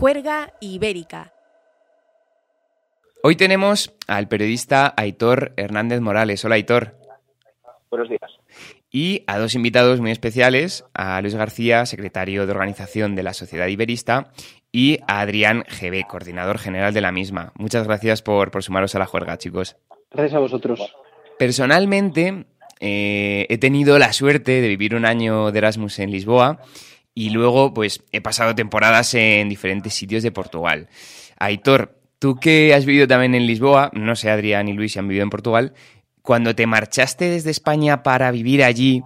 Juerga Ibérica. Hoy tenemos al periodista Aitor Hernández Morales. Hola Aitor. Buenos días. Y a dos invitados muy especiales, a Luis García, secretario de organización de la Sociedad Iberista, y a Adrián GB, coordinador general de la misma. Muchas gracias por, por sumaros a la juerga, chicos. Gracias a vosotros. Personalmente, eh, he tenido la suerte de vivir un año de Erasmus en Lisboa y luego, pues, he pasado temporadas en diferentes sitios de Portugal. Aitor, tú que has vivido también en Lisboa, no sé, Adrián y Luis si han vivido en Portugal, cuando te marchaste desde España para vivir allí,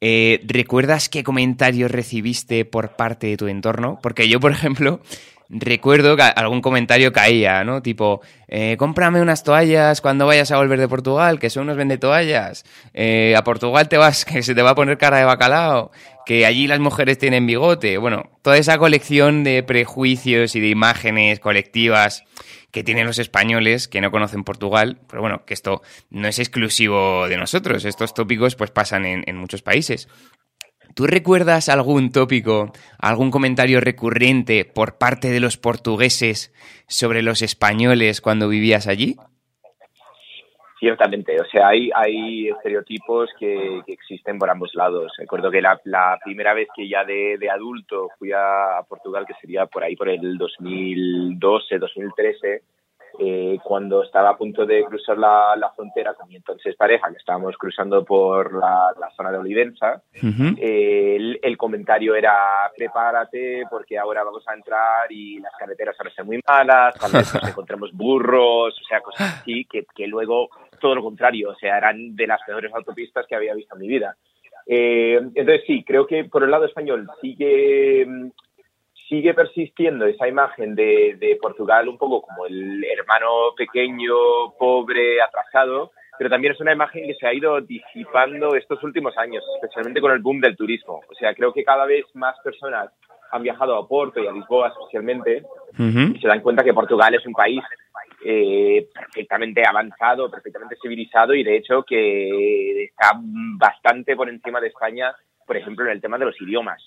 eh, ¿recuerdas qué comentarios recibiste por parte de tu entorno? Porque yo, por ejemplo, recuerdo que algún comentario caía, ¿no? Tipo, eh, cómprame unas toallas cuando vayas a volver de Portugal, que son unos vende toallas. Eh, a Portugal te vas, que se te va a poner cara de bacalao. Que allí las mujeres tienen bigote. Bueno, toda esa colección de prejuicios y de imágenes colectivas que tienen los españoles que no conocen Portugal, pero bueno, que esto no es exclusivo de nosotros, estos tópicos pues pasan en, en muchos países. ¿Tú recuerdas algún tópico, algún comentario recurrente por parte de los portugueses sobre los españoles cuando vivías allí? Ciertamente, o sea, hay, hay estereotipos que, que existen por ambos lados. Recuerdo que la, la primera vez que ya de, de, adulto fui a Portugal, que sería por ahí por el 2012, 2013, eh, cuando estaba a punto de cruzar la, la, frontera con mi entonces pareja, que estábamos cruzando por la, la zona de Olivenza, uh -huh. eh, el, el, comentario era prepárate porque ahora vamos a entrar y las carreteras van a ser muy malas, tal vez nos encontremos burros, o sea, cosas así, que, que luego todo lo contrario, o sea, eran de las peores autopistas que había visto en mi vida. Eh, entonces sí, creo que por el lado español sigue sigue persistiendo esa imagen de, de, Portugal un poco como el hermano pequeño, pobre, atrasado, pero también es una imagen que se ha ido disipando estos últimos años, especialmente con el boom del turismo. O sea, creo que cada vez más personas han viajado a Porto y a Lisboa especialmente uh -huh. y se dan cuenta que Portugal es un país eh, perfectamente avanzado, perfectamente civilizado y de hecho que está bastante por encima de España, por ejemplo, en el tema de los idiomas.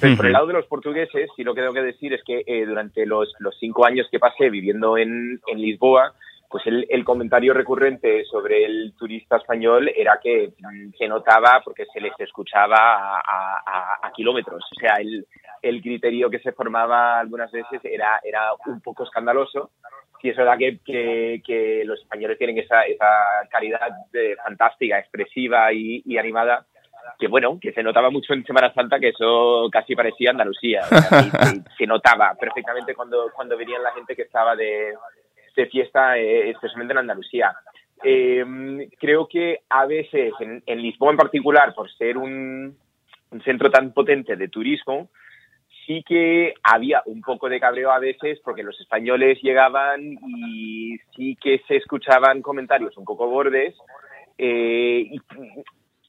Pero por el lado de los portugueses, sí lo que tengo que decir es que eh, durante los, los, cinco años que pasé viviendo en, en Lisboa, pues el, el, comentario recurrente sobre el turista español era que se notaba porque se les escuchaba a, a, a kilómetros. O sea, el, el, criterio que se formaba algunas veces era, era un poco escandaloso. Y es verdad que, que, que los españoles tienen esa, esa calidad de, fantástica, expresiva y, y animada que bueno, que se notaba mucho en Semana Santa que eso casi parecía Andalucía. Se, se, notaba perfectamente cuando, cuando venían la gente que estaba de, de fiesta, eh, especialmente en Andalucía. Eh, creo que a veces, en, en, Lisboa en particular, por ser un, un centro tan potente de turismo, sí que había un poco de cabreo a veces porque los españoles llegaban y sí que se escuchaban comentarios un poco bordes. Eh, y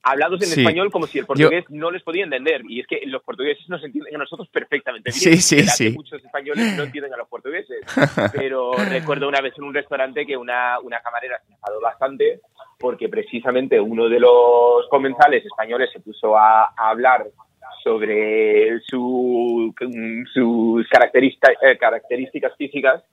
hablados en sí. español como si el portugués Yo... no les podía entender. Y es que los portugueses nos entienden a nosotros perfectamente bien. Sí, sí, sí. Muchos españoles no entienden a los portugueses. Pero recuerdo una vez en un restaurante que una, una camarera se enfadó bastante porque precisamente uno de los comensales españoles se puso a, a hablar sobre su, sus eh, características físicas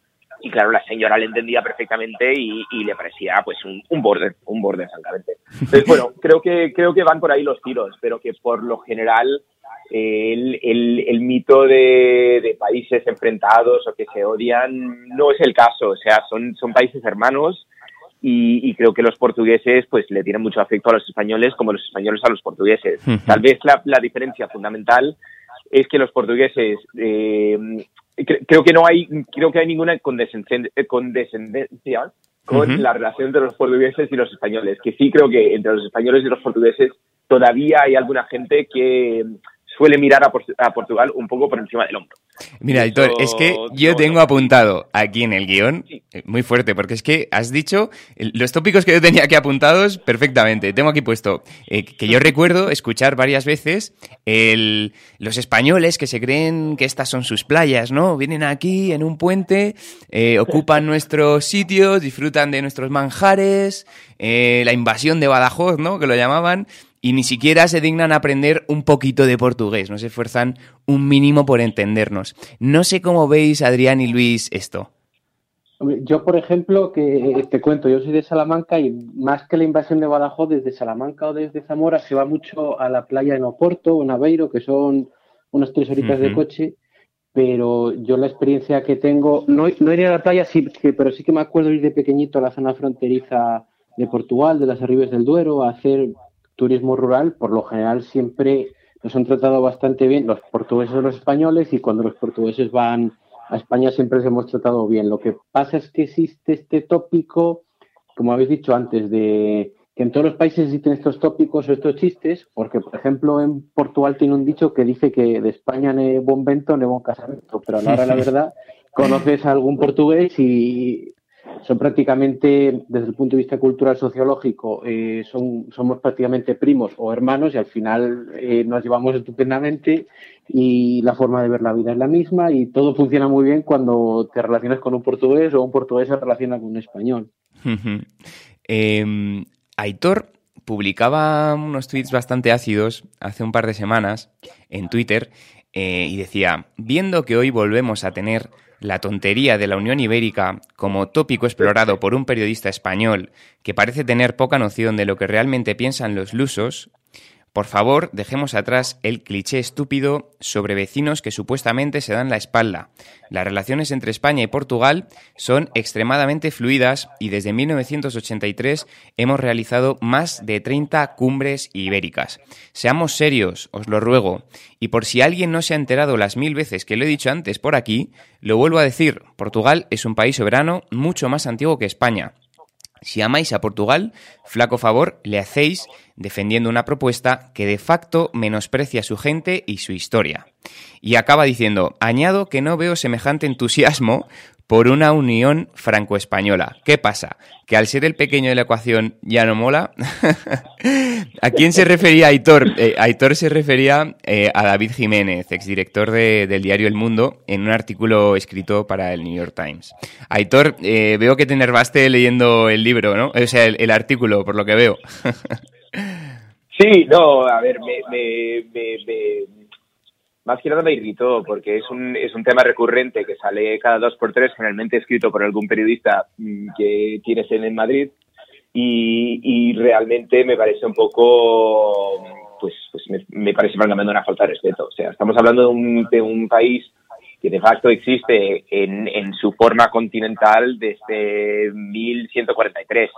y claro, la señora le entendía perfectamente y, le parecía pues un, un borde, un borde francamente. Entonces, bueno, creo que, creo que van por ahí los tiros, pero que por lo general el, el, el mito de, de, países enfrentados o que se odian no es el caso, o sea, son, son países hermanos y, y, creo que los portugueses pues le tienen mucho afecto a los españoles como los españoles a los portugueses. Tal vez la, la diferencia fundamental es que los portugueses eh, creo que no hay creo que hay ninguna condescendencia, condescendencia con uh -huh. la relación entre los portugueses y los españoles que sí creo que entre los españoles y los portugueses todavía hay alguna gente que suele mirar a, a Portugal un poco por encima del hombro. Mira, Hitor, es que yo tengo apuntado aquí en el guion, sí. Eh, muy fuerte, porque es que has dicho los tópicos que yo tenía aquí apuntados perfectamente. Tengo aquí puesto eh, que yo recuerdo escuchar varias veces el, los españoles que se creen que estas son sus playas, ¿no? Vienen aquí en un puente, eh, ocupan nuestros sitios, disfrutan de nuestros manjares, eh, la invasión de Badajoz, ¿no? Que lo llamaban y ni siquiera se dignan a aprender un poquito de portugués, no se esfuerzan un mínimo por entendernos. No sé cómo veis, Adrián y Luis, esto. Yo, por ejemplo, que te cuento, yo soy de Salamanca y más que la invasión de Badajoz, desde Salamanca o desde Zamora se va mucho a la playa en Oporto o en Aveiro, que son unas tres horitas de coche, pero yo la experiencia que tengo, no, no iría a la playa, sí, pero sí que me acuerdo ir de pequeñito a la zona fronteriza de Portugal, de las Arribes del Duero, a hacer turismo rural, por lo general siempre nos han tratado bastante bien los portugueses o los españoles y cuando los portugueses van a España siempre les hemos tratado bien. Lo que pasa es que existe este tópico, como habéis dicho antes, de que en todos los países existen estos tópicos o estos chistes, porque por ejemplo en Portugal tiene un dicho que dice que de España ne buen vento, ne buen casamiento, pero a la hora la verdad conoces a algún portugués y son prácticamente, desde el punto de vista cultural sociológico, eh, son, somos prácticamente primos o hermanos y al final eh, nos llevamos estupendamente y la forma de ver la vida es la misma y todo funciona muy bien cuando te relacionas con un portugués o un portugués se relaciona con un español. Em, Aitor publicaba unos tweets bastante ácidos hace un par de semanas en Twitter eh, y decía, viendo que hoy volvemos a tener la tontería de la Unión Ibérica como tópico explorado por un periodista español que parece tener poca noción de lo que realmente piensan los lusos, por favor, dejemos atrás el cliché estúpido sobre vecinos que supuestamente se dan la espalda. Las relaciones entre España y Portugal son extremadamente fluidas y desde 1983 hemos realizado más de 30 cumbres ibéricas. Seamos serios, os lo ruego. Y por si alguien no se ha enterado las mil veces que lo he dicho antes por aquí, lo vuelvo a decir, Portugal es un país soberano mucho más antiguo que España. Si amáis a Portugal, flaco favor le hacéis defendiendo una propuesta que de facto menosprecia a su gente y su historia. Y acaba diciendo, añado que no veo semejante entusiasmo por una unión franco-española. ¿Qué pasa? ¿Que al ser el pequeño de la ecuación ya no mola? ¿A quién se refería Aitor? Eh, Aitor se refería eh, a David Jiménez, exdirector de, del diario El Mundo, en un artículo escrito para el New York Times. Aitor, eh, veo que te enervaste leyendo el libro, ¿no? O sea, el, artículo, por lo que veo. sí, no, a ver, me más que nada me irritó porque es un, es un tema recurrente que sale cada dos por tres, generalmente escrito por algún periodista mm, que tiene sede en Madrid y, y realmente me parece un poco, pues, pues me, me parece francamente una falta de respeto. O sea, estamos hablando de un, de un país que de facto existe en, en su forma continental desde 1143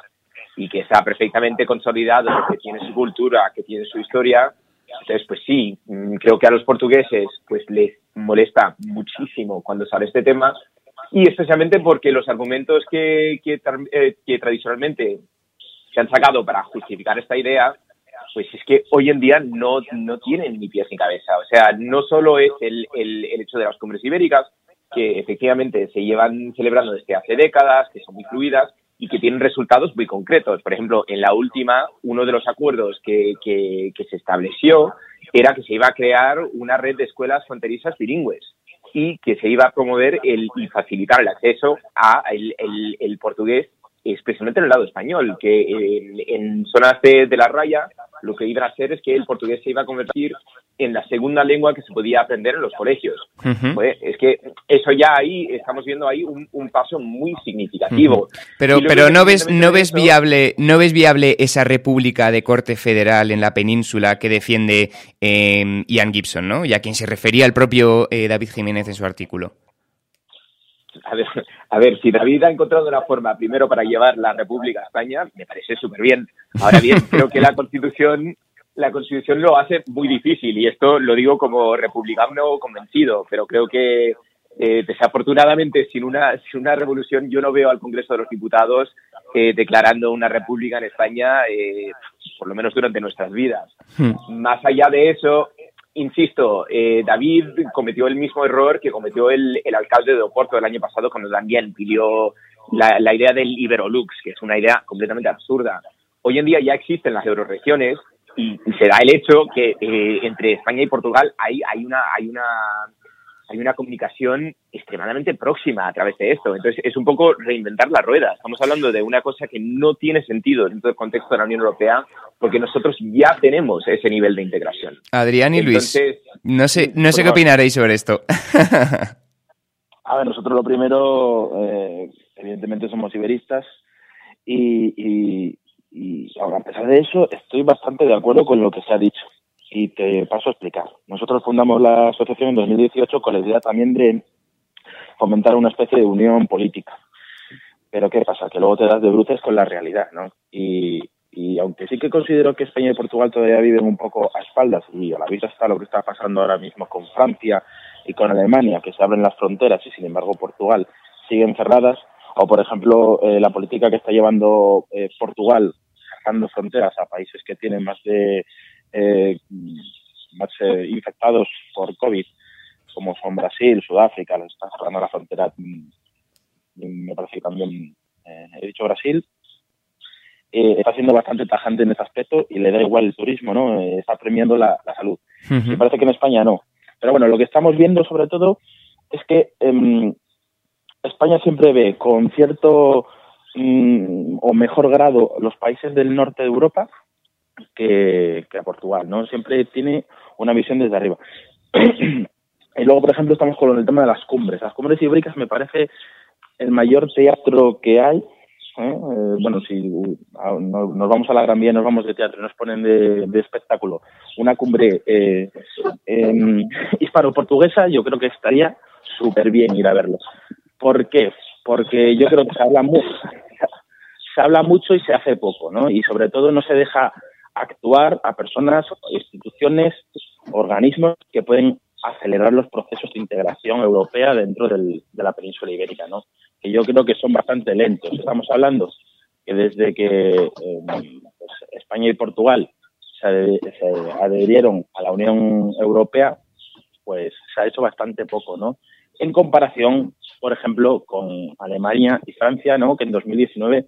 y que está perfectamente consolidado, que tiene su cultura, que tiene su historia entonces, pues sí, mm, creo que a los portugueses pues les molesta muchísimo cuando sale este tema y especialmente porque los argumentos que, eh, que tradicionalmente se han sacado para justificar esta idea, pues es que hoy en día no, no tienen ni pies ni cabeza. O sea, no solo es el, el, el hecho de las cumbres ibéricas, que efectivamente se llevan celebrando desde hace décadas, que son muy fluidas, y que tienen resultados muy concretos. Por ejemplo, en la última, uno de los acuerdos que, que, se estableció era que se iba a crear una red de escuelas fronterizas bilingües y que se iba a promover el, y facilitar el acceso a el, el portugués especialmente en el lado español, que en, zonas de, la raya lo que iba a hacer es que el portugués se iba a convertir en la segunda lengua que se podía aprender en los colegios. pues, es que eso ya ahí, estamos viendo ahí un, paso muy significativo. Pero, pero no ves, no ves viable, no ves viable esa república de corte federal en la península que defiende eh, Ian Gibson, ¿no? Y a quien se refería el propio eh, David Jiménez en su artículo a ver, si David ha encontrado una forma primero para llevar la República a España, me parece súper bien. Ahora bien, creo que la Constitución la Constitución lo hace muy difícil y esto lo digo como republicano convencido, pero creo que eh, desafortunadamente sin una, sin una revolución yo no veo al Congreso de los Diputados eh, declarando una república en España, eh, por lo menos durante nuestras vidas. Hmm. Más allá de eso, insisto, eh, David cometió el mismo error que cometió el, alcalde de Oporto el año pasado cuando también pidió la, idea del Iberolux, que es una idea completamente absurda. Hoy en día ya existen las euroregiones y, se da el hecho que eh, entre España y Portugal hay, hay, una, hay una hay una comunicación extremadamente próxima a través de esto. Entonces, es un poco reinventar la rueda. Estamos hablando de una cosa que no tiene sentido dentro del contexto de la Unión Europea porque nosotros ya tenemos ese nivel de integración. Adrián y Luis, no sé, no sé qué opinaréis sobre esto. a ver, nosotros lo primero, eh, evidentemente somos iberistas y, y a pesar de eso estoy bastante de acuerdo con lo que se ha dicho y te paso a explicar. Nosotros fundamos la asociación en 2018 con la idea también de fomentar una especie de unión política. Pero ¿qué pasa? Que luego te das de bruces con la realidad, ¿no? Y, y aunque sí que considero que España y Portugal todavía viven un poco a espaldas y a la vista está lo que está pasando ahora mismo con Francia y con Alemania, que se abren las fronteras y sin embargo Portugal siguen cerradas, o por ejemplo eh, la política que está llevando eh, Portugal cerrando fronteras a países que tienen más de eh, más eh, infectados por COVID, como son Brasil, Sudáfrica, les está cerrando la frontera, mm, me parece que también eh, he dicho Brasil, eh, está siendo bastante tajante en ese aspecto y le da igual el turismo, ¿no? está premiando la, salud. Me parece que en España no. Pero bueno, lo que estamos viendo sobre todo es que em, España siempre ve con cierto mm, o mejor grado los países del norte de Europa que, a Portugal, ¿no? Siempre tiene una visión desde arriba. y luego, por ejemplo, estamos con el tema de las cumbres. Las cumbres ibéricas me parece el mayor teatro que hay. ¿eh? Eh, bueno, si nos vamos a la Gran Vía, nos vamos de teatro, nos ponen de, espectáculo una cumbre eh, hispano-portuguesa, yo creo que estaría súper bien ir a verlo. ¿Por qué? Porque yo creo que se habla mucho, se habla mucho y se hace poco, ¿no? Y sobre todo no se deja actuar a personas, instituciones, organismos que pueden acelerar los procesos de integración europea dentro de la península ibérica, ¿no? Que yo creo que son bastante lentos. Estamos hablando que desde que eh, pues, España y Portugal se, adherieron a la Unión Europea, pues se ha hecho bastante poco, ¿no? En comparación, por ejemplo, con Alemania y Francia, ¿no? Que en 2019 eh,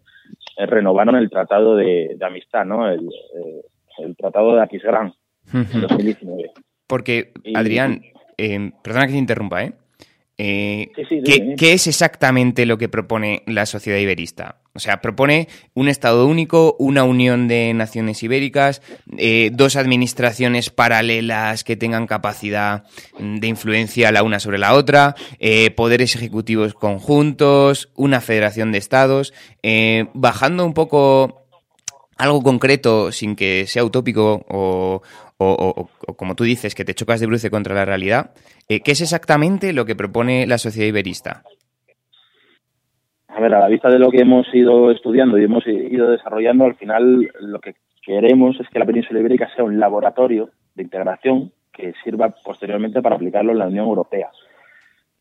renovaron el tratado de, amistad, ¿no? El, eh, el tratado de Aquisgrán, en 2019. Porque, Adrián, eh, perdona que te interrumpa, ¿eh? Eh, ¿qué, es exactamente lo que propone la sociedad iberista? O sea, propone un Estado único, una unión de naciones ibéricas, eh, dos administraciones paralelas que tengan capacidad de influencia la una sobre la otra, eh, poderes ejecutivos conjuntos, una federación de estados, bajando un poco algo concreto sin que sea utópico o, o, como tú dices, que te chocas de bruce contra la realidad, eh, ¿qué es exactamente lo que propone la sociedad iberista? A ver, a la vista de lo que hemos ido estudiando y hemos ido desarrollando, al final lo que queremos es que la península ibérica sea un laboratorio de integración que sirva posteriormente para aplicarlo en la Unión Europea.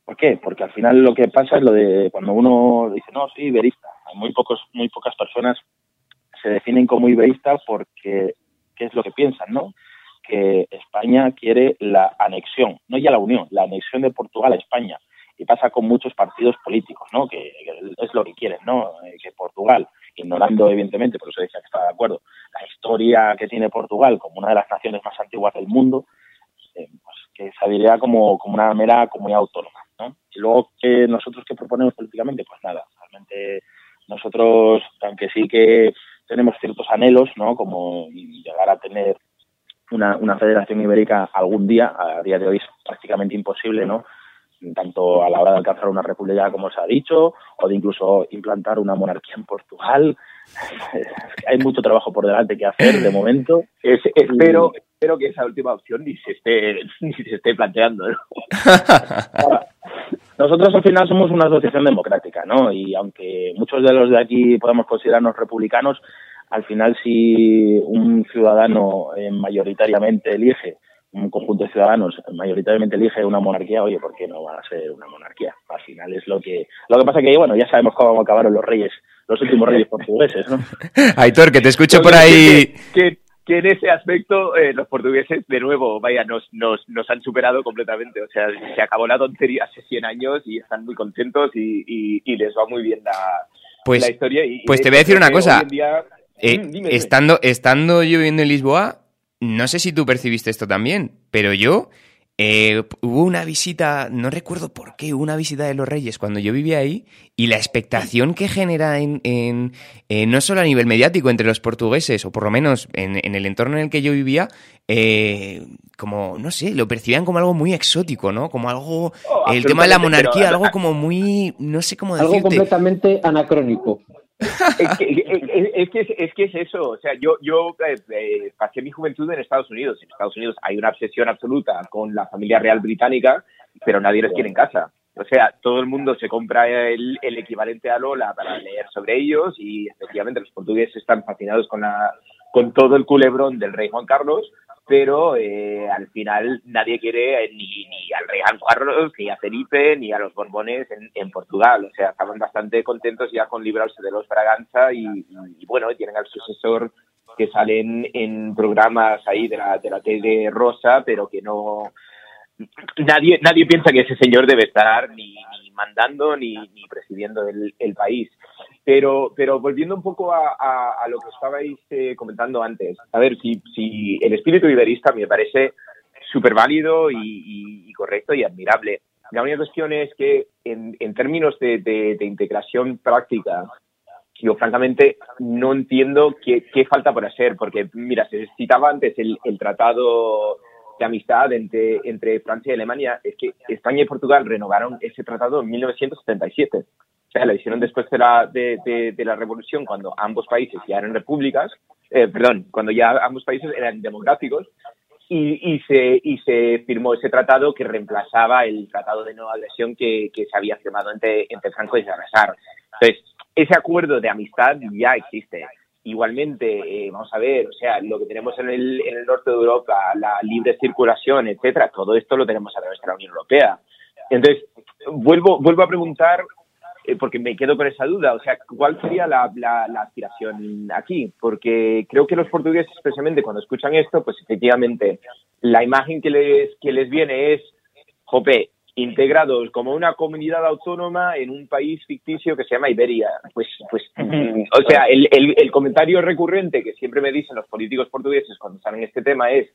¿Por qué? Porque al final lo que pasa es lo de cuando uno dice, no, sí, iberista. Muy, pocos, muy pocas personas se definen como iberista porque qué es lo que piensan, ¿no? que España quiere la anexión, no ya la unión, la anexión de Portugal a España. Y pasa con muchos partidos políticos, ¿no? Que, es lo que quieren, ¿no? Eh, que Portugal, ignorando evidentemente, por eso decía que estaba de acuerdo, la historia que tiene Portugal como una de las naciones más antiguas del mundo, eh, pues que se diría como, como una mera comunidad autónoma, ¿no? Y luego, que nosotros qué proponemos políticamente? Pues nada, realmente nosotros, aunque sí que tenemos ciertos anhelos, ¿no? Como llegar a tener una, una federación ibérica algún día, a día de hoy es prácticamente imposible, ¿no? Tanto a la hora de alcanzar una república como se ha dicho, o de incluso implantar una monarquía en Portugal. Hay mucho trabajo por delante que hacer de momento. espero, espero que esa última opción ni se esté, ni se esté planteando. nosotros al final somos una asociación democrática, ¿no? Y aunque muchos de los de aquí podemos considerarnos republicanos, al final si un ciudadano eh, mayoritariamente elige, un conjunto de ciudadanos mayoritariamente elige una monarquía, oye, ¿por qué no va a ser una monarquía? Al final es lo que... Lo que pasa que, bueno, ya sabemos cómo acabaron los reyes, los últimos reyes portugueses, ¿no? Aitor, que te escucho por ahí... Que, en ese aspecto eh, los portugueses, de nuevo, vaya, nos, nos, nos han superado completamente. O sea, se acabó la tontería hace 100 años y están muy contentos y, y, les va muy bien la, pues, la historia. Y, pues te voy a decir una cosa. Eh, mm, estando, estando yo viviendo en Lisboa, no sé si tú percibiste esto también, pero yo eh, hubo una visita, no recuerdo por qué, hubo una visita de los Reyes cuando yo vivía ahí y la expectación que genera en, en eh, no solo a nivel mediático entre los portugueses, o por lo menos en, en el entorno en el que yo vivía, eh, como, no sé, lo percibían como algo muy exótico, ¿no? Como algo, Oh, el tema de la monarquía, algo como muy, no sé cómo Algo decirte. completamente anacrónico. Es, que, es, que es, eso. O sea, yo, yo eh, eh, pasé mi juventud en Estados Unidos. En Estados Unidos hay una obsesión absoluta con la familia real británica, pero nadie les quiere en casa. O sea, todo el mundo se compra el, el equivalente a Lola para leer sobre ellos y efectivamente los portugueses están fascinados con, la, con todo el culebrón del rey Juan Carlos, pero eh, al final nadie quiere eh, ni, ni al rey Juan Carlos, ni a Felipe, ni a los Borbones en, en Portugal. O sea, estaban bastante contentos ya con librarse de los Braganza y, bueno, tienen al sucesor que salen en programas ahí de la, de la tele rosa, pero que no... Nadie, nadie piensa que ese señor debe estar ni, ni mandando ni, ni presidiendo el, el país. Pero, pero volviendo un poco a, a, a lo que estabais eh, comentando antes, a ver, si, si el espíritu iberista me parece súper válido y, y, y, correcto y admirable. La única cuestión es que en, en términos de, de, de, integración práctica, yo francamente no entiendo qué, qué, falta por hacer, porque mira, se citaba antes el, el tratado de amistad entre, entre Francia y Alemania, es que España y Portugal renovaron ese tratado en 1977. Sea, lo hicieron después de la, de, de, de la revolución, cuando ambos países ya eran repúblicas, eh, perdón, cuando ya ambos países eran democráticos, y, y, se, y se firmó ese tratado que reemplazaba el tratado de no agresión que, que se había firmado entre, entre Franco y Salazar. Entonces, ese acuerdo de amistad ya existe. Igualmente, eh, vamos a ver, o sea, lo que tenemos en el, en el norte de Europa, la libre circulación, etcétera, todo esto lo tenemos a través de la Unión Europea. Entonces, vuelvo, vuelvo a preguntar, porque me quedo con esa duda, o sea, ¿cuál sería la, la, la, aspiración aquí? Porque creo que los portugueses, especialmente cuando escuchan esto, pues efectivamente, la imagen que les, que les viene es, jope, integrados como una comunidad autónoma en un país ficticio que se llama Iberia. Pues, pues, o sea, el, el, el, comentario recurrente que siempre me dicen los políticos portugueses cuando salen este tema es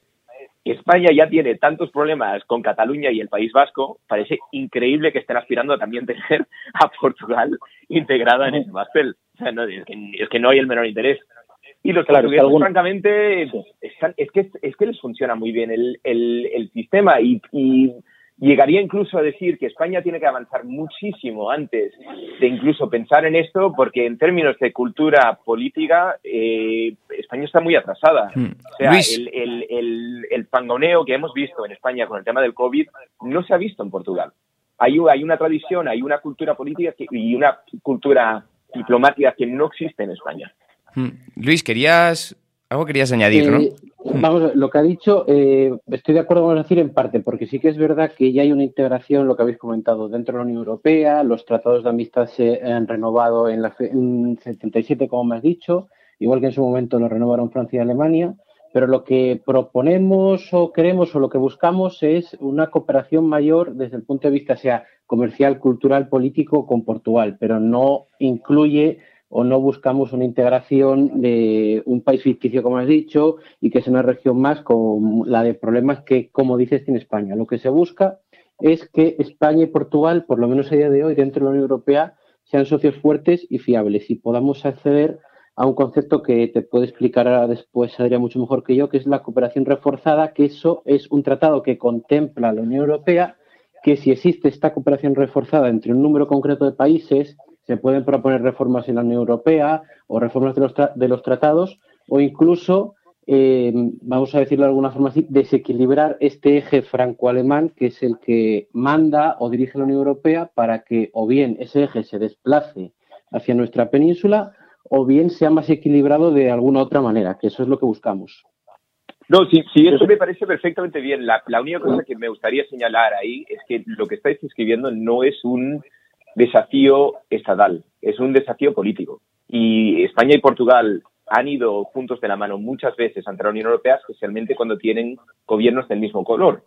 España ya tiene tantos problemas con Cataluña y el País Vasco, parece increíble que estén aspirando a también tener a Portugal integrada en ese pastel. O sea, no, es, que, es que no hay el menor interés. Y los claro, portugueses, algún... francamente, están, es, que, es que les funciona muy bien el, el, el sistema y, y llegaría incluso a decir que España tiene que avanzar muchísimo antes de incluso pensar en esto, porque en términos de cultura política, eh, España está muy atrasada. Hmm. O sea, el, el, el, el, pangoneo que hemos visto en España con el tema del COVID no se ha visto en Portugal. Hay, hay una tradición, hay una cultura política que, y una cultura diplomática que no existe en España. Hmm. Luis, querías algo querías añadir, ¿no? Eh, vamos, lo que ha dicho, eh, estoy de acuerdo con decir en parte, porque sí que es verdad que ya hay una integración, lo que habéis comentado, dentro de la Unión Europea, los tratados de amistad se han renovado en, la, en 77, como me has dicho, igual que en su momento lo renovaron Francia y Alemania, pero lo que proponemos o queremos o lo que buscamos es una cooperación mayor desde el punto de vista, sea comercial, cultural, político con Portugal, pero no incluye o no buscamos una integración de un país ficticio, como has dicho, y que sea una región más con la de problemas que, como dices, tiene España. Lo que se busca es que España y Portugal, por lo menos a día de hoy, dentro de la Unión Europea, sean socios fuertes y fiables y podamos acceder a un concepto que te puede explicar ahora después Adrián mucho mejor que yo, que es la cooperación reforzada, que eso es un tratado que contempla la Unión Europea, que si existe esta cooperación reforzada entre un número concreto de países, se pueden proponer reformas en la Unión Europea o reformas de los, de los tratados o incluso, eh, vamos a decirlo de alguna forma así, desequilibrar este eje franco-alemán que es el que manda o dirige la Unión Europea para que o bien ese eje se desplace hacia nuestra península o bien sea más equilibrado de alguna otra manera, que eso es lo que buscamos. No, sí, sí, eso me parece perfectamente bien. La, la única cosa que me gustaría señalar ahí es que lo que estáis escribiendo no es un desafío estatal, es un desafío político. Y España y Portugal han ido juntos de la mano muchas veces ante la Unión Europea, especialmente cuando tienen gobiernos del mismo color.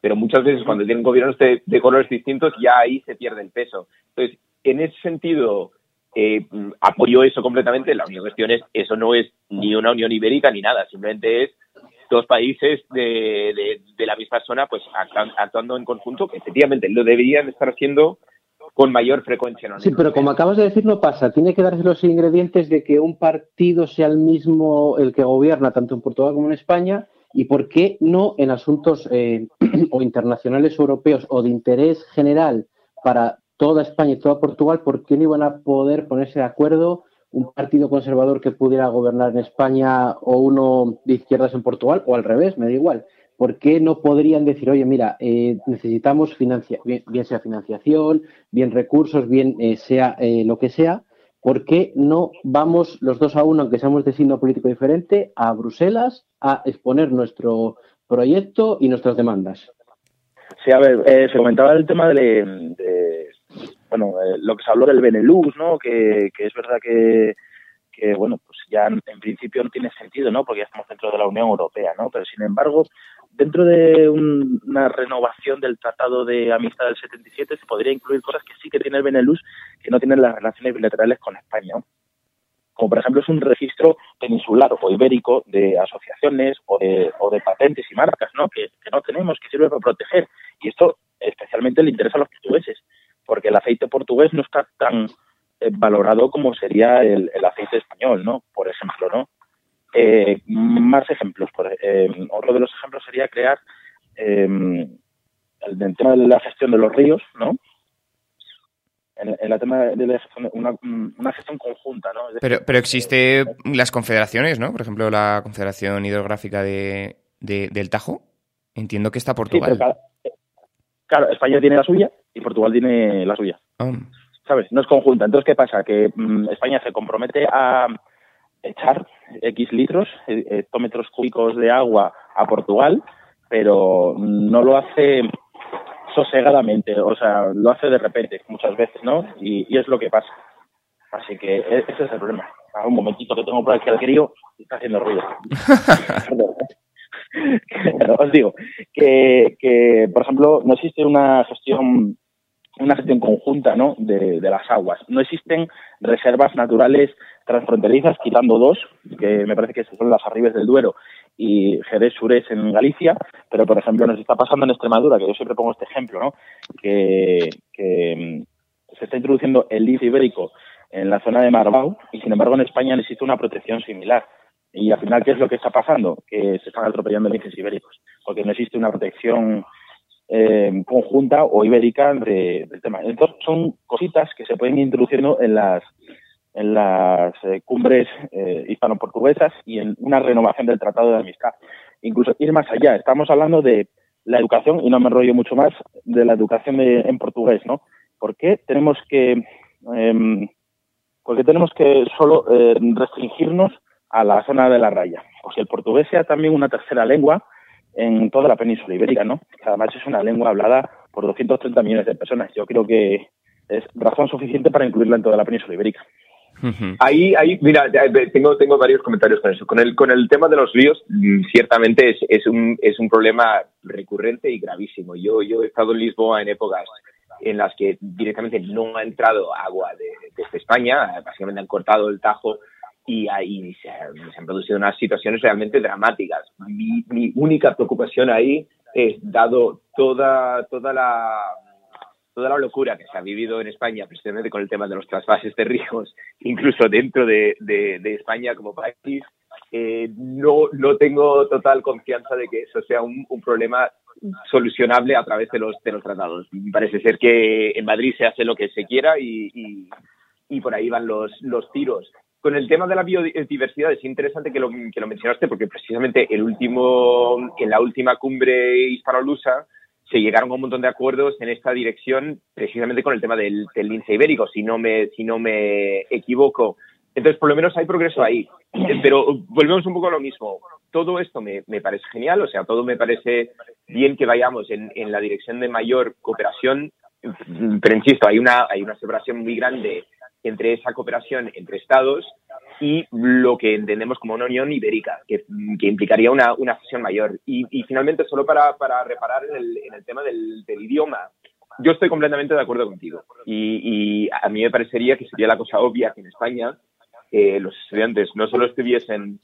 Pero muchas veces cuando tienen gobiernos de, de colores distintos ya ahí se pierde el peso. Entonces, en ese sentido, eh, apoyo eso completamente. La única cuestión es, eso no es ni una Unión Ibérica ni nada, simplemente es dos países de, de, la misma zona pues actuando en conjunto, que efectivamente lo deberían estar haciendo con mayor frecuencia. sí, pero como acabas de decir, no pasa. Tiene que darse los ingredientes de que un partido sea el mismo el que gobierna tanto en Portugal como en España y por qué no en asuntos eh, o internacionales europeos o de interés general para toda España y toda Portugal, ¿por qué no iban a poder ponerse de acuerdo un partido conservador que pudiera gobernar en España o uno de izquierdas en Portugal o al revés, me da igual? ¿Por qué no podrían decir, oye, mira, eh, necesitamos financia bien, sea financiación, bien recursos, bien eh, sea eh, lo que sea? ¿Por qué no vamos los dos a uno, aunque seamos de signo político diferente, a Bruselas a exponer nuestro proyecto y nuestras demandas? Sí, a ver, se comentaba el tema de, bueno, lo que se habló del Benelux, ¿no? Que, que es verdad que, que, bueno, pues ya en principio no tiene sentido, ¿no? Porque ya estamos dentro de la Unión Europea, ¿no? Pero sin embargo, dentro de una renovación del Tratado de Amistad del 77 se podría incluir cosas que sí que tiene el Benelux que no tienen las relaciones bilaterales con España. Como por ejemplo es un registro peninsular o ibérico de asociaciones o de, o de patentes y marcas ¿no? Que, no tenemos, que sirve para proteger. Y esto especialmente le interesa a los portugueses, porque el aceite portugués no está tan eh, valorado como sería el, el aceite español, ¿no? Por ejemplo, ¿no? Eh, más ejemplos. Por, eh, otro de los ejemplos sería crear eh, el, tema de la gestión de los ríos, ¿no? En, el tema de la gestión, una, gestión conjunta, ¿no? pero, pero existe las confederaciones, ¿no? Por ejemplo, la Confederación Hidrográfica de, del Tajo. Entiendo que está Portugal. claro, España tiene la suya y Portugal tiene la suya. Ah. ¿Sabes? No es conjunta. Entonces, ¿qué pasa? Que mm, España se compromete a echar X litros, eh, hectómetros cúbicos de agua a Portugal, pero no lo hace sosegadamente, o sea, lo hace de repente muchas veces, ¿no? Y, es lo que pasa. Así que e-, ese es el problema. un momentito que tengo por aquí al crío, está haciendo ruido. os digo que, que, por ejemplo, no existe una gestión una gestión conjunta ¿no? de, las aguas. No existen reservas naturales transfronterizas, quitando dos, que me parece que son las Arribes del Duero y Jerez Surés en Galicia, pero por ejemplo nos está pasando en Extremadura, que yo siempre pongo este ejemplo, ¿no? que, mm, se está introduciendo el lince ibérico en la zona de Marbau y sin embargo en España necesita una protección similar. Y al final, ¿qué es lo que está pasando? Que se están atropellando linces ibéricos, porque no existe una protección eh, conjunta o ibérica del tema. Entonces, son cositas que se pueden ir introduciendo en las en las eh, cumbres eh, hispano-portuguesas y en una renovación del Tratado de Amistad. Incluso ir más allá. Estamos hablando de la educación, y no me enrollo mucho más, de la educación en portugués, ¿no? ¿Por qué tenemos que, eh, porque tenemos que solo eh, restringirnos a la zona de la raya? Pues si el portugués sea también una tercera lengua, en toda la península ibérica, ¿no? Que además es una lengua hablada por 230 millones de personas. Yo creo que es razón suficiente para incluirla en toda la península ibérica. Ahí, ahí, mira, tengo, tengo varios comentarios con eso. Con el, con el tema de los ríos, mm, ciertamente es, es, un, es un problema recurrente y gravísimo. Yo, yo he estado en Lisboa en épocas en las que directamente no ha entrado agua de, desde España, básicamente han cortado el Tajo y ahí se, han producido unas situaciones realmente dramáticas. Mi, mi, única preocupación ahí es, dado toda, toda la toda la locura que se ha vivido en España precisamente con el tema de los trasvases de ríos, incluso dentro de, de, España como país, eh, no, no tengo total confianza de que eso sea un, un, problema solucionable a través de los, de los tratados. Parece ser que en Madrid se hace lo que se quiera y, y, y por ahí van los, los tiros. Con el tema de la biodiversidad es interesante que lo, que lo mencionaste porque precisamente el último, en la última cumbre hispano-lusa se llegaron a un montón de acuerdos en esta dirección precisamente con el tema del, del lince ibérico, si no me, si no me equivoco. Entonces, por lo menos hay progreso ahí. Pero volvemos un poco a lo mismo. Todo esto me, me parece genial, o sea, todo me parece bien que vayamos en, en la dirección de mayor cooperación, pero insisto, hay una, hay una separación muy grande entre esa cooperación entre Estados y lo que entendemos como una unión ibérica, que, que implicaría una, una fusión mayor. Y, y finalmente, solo para, para reparar en el, en el tema del, idioma, yo estoy completamente de acuerdo contigo. Y, y, a mí me parecería que sería la cosa obvia que en España eh, los estudiantes no solo estuviesen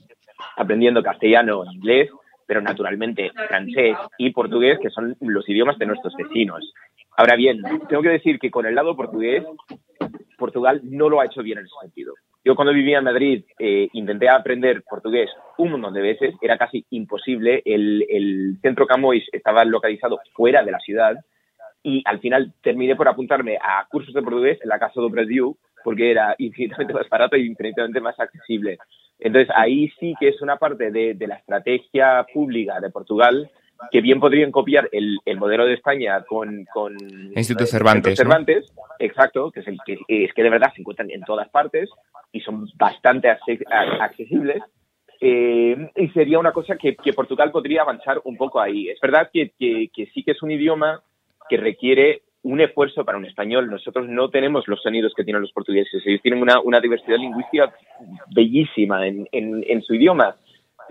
aprendiendo castellano inglés, pero naturalmente francés y portugués, que son los idiomas de nuestros vecinos. Ahora bien, tengo que decir que con el lado portugués, Portugal no lo ha hecho bien en ese sentido. Yo cuando vivía en Madrid eh, intenté aprender portugués un montón de veces, era casi imposible. El, el centro Camões estaba localizado fuera de la ciudad y al final terminé por apuntarme a cursos de portugués en la Casa do Brasil porque era infinitamente más barato y infinitamente más accesible. Entonces ahí sí que es una parte de, de la estrategia pública de Portugal que bien podrían copiar el, el modelo de España con, con Instituto Cervantes. Cervantes, ¿no? exacto, que es, el, que es que de verdad se encuentran en todas partes y son bastante accesibles. Eh, y sería una cosa que, que, Portugal podría avanzar un poco ahí. Es verdad que, que, que sí que es un idioma que requiere un esfuerzo para un español. Nosotros no tenemos los sonidos que tienen los portugueses. Ellos tienen una, una diversidad lingüística bellísima en, en, en, su idioma.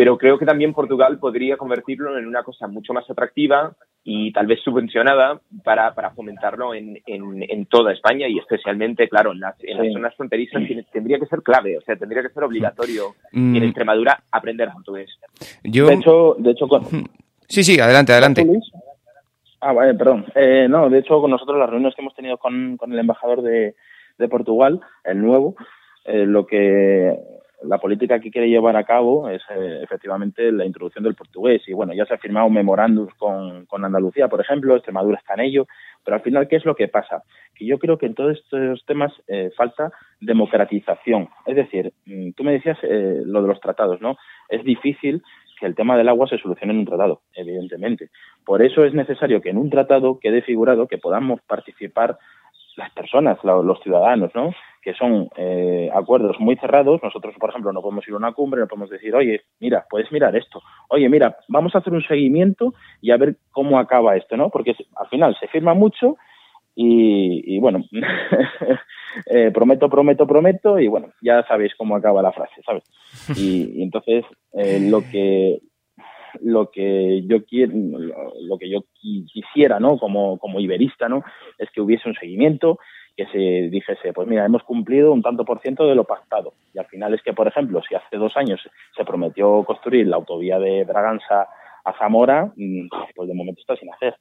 Pero creo que también Portugal podría convertirlo en una cosa mucho más atractiva y tal vez subvencionada para, para fomentarlo en, en, en toda España y especialmente, claro, en las, en las zonas fronterizas tiene, tendría que ser clave, o sea, tendría que ser obligatorio Mm. en Extremadura aprender portugués. Yo... De hecho, de hecho con... Sí, sí, adelante, adelante. Ah, vale, perdón. Eh, no, de hecho, con nosotros las reuniones que hemos tenido con, con el embajador de, de Portugal, el nuevo, eh, lo que la política que quiere llevar a cabo es eh, efectivamente la introducción del portugués. Y bueno, ya se ha firmado un memorándum con, con Andalucía, por ejemplo, Extremadura está en ello. Pero al final, ¿qué es lo que pasa? Que yo creo que en todos estos temas eh, falta democratización. Es decir, mm, tú me decías eh, lo de los tratados, ¿no? Es difícil que el tema del agua se solucione en un tratado, evidentemente. Por eso es necesario que en un tratado quede figurado que podamos participar las personas, los ciudadanos, ¿no? Que son eh, acuerdos muy cerrados. Nosotros, por ejemplo, no podemos ir a una cumbre, no podemos decir, oye, mira, puedes mirar esto. Oye, mira, vamos a hacer un seguimiento y a ver cómo acaba esto, ¿no? Porque al final se firma mucho y, y bueno, eh, prometo, prometo, prometo y bueno, ya sabéis cómo acaba la frase, ¿sabes? Y, entonces eh, lo que lo que yo quiero, lo que yo quisiera, ¿no? Como, como iberista, ¿no? Es que hubiese un seguimiento, que se dijese, pues mira, hemos cumplido un tanto por ciento de lo pactado. Y al final es que, por ejemplo, si hace dos años se prometió construir la autovía de Braganza a Zamora, pues de momento está sin hacer.